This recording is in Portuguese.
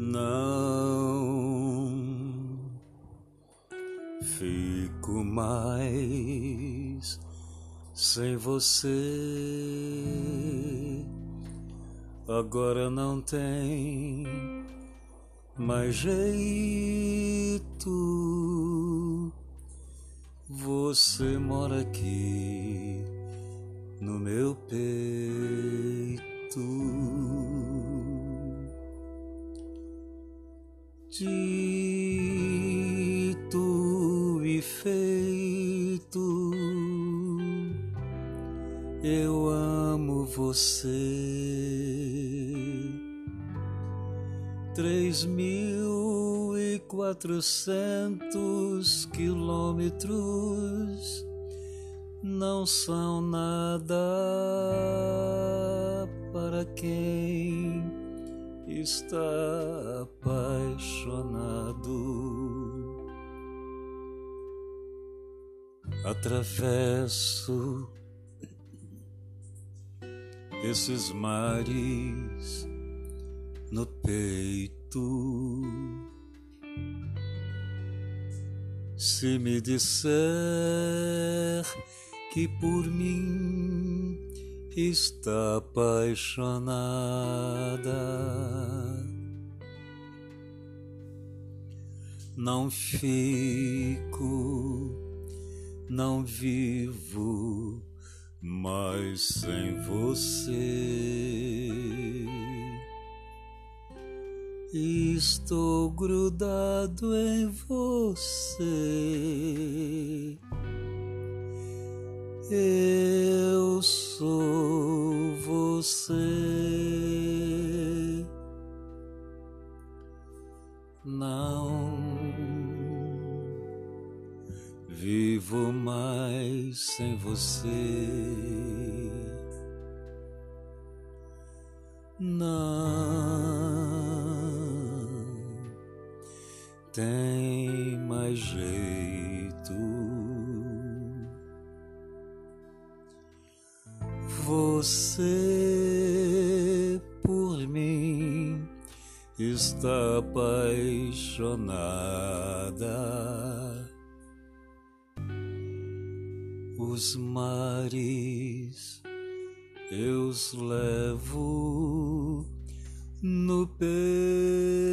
Não fico mais sem você. Agora não tem mais jeito. Você mora aqui no meu peito. Eu amo você. Três mil e quatrocentos quilômetros não são nada para quem está apaixonado. Atravesso esses mares no peito. Se me disser que por mim está apaixonada. Não fico, não vivo mais sem você. Estou grudado em você eu sou você. Não vivo mais sem você. Não tem mais jeito. Você por mim está apaixonada. Os mares eu os levo no peito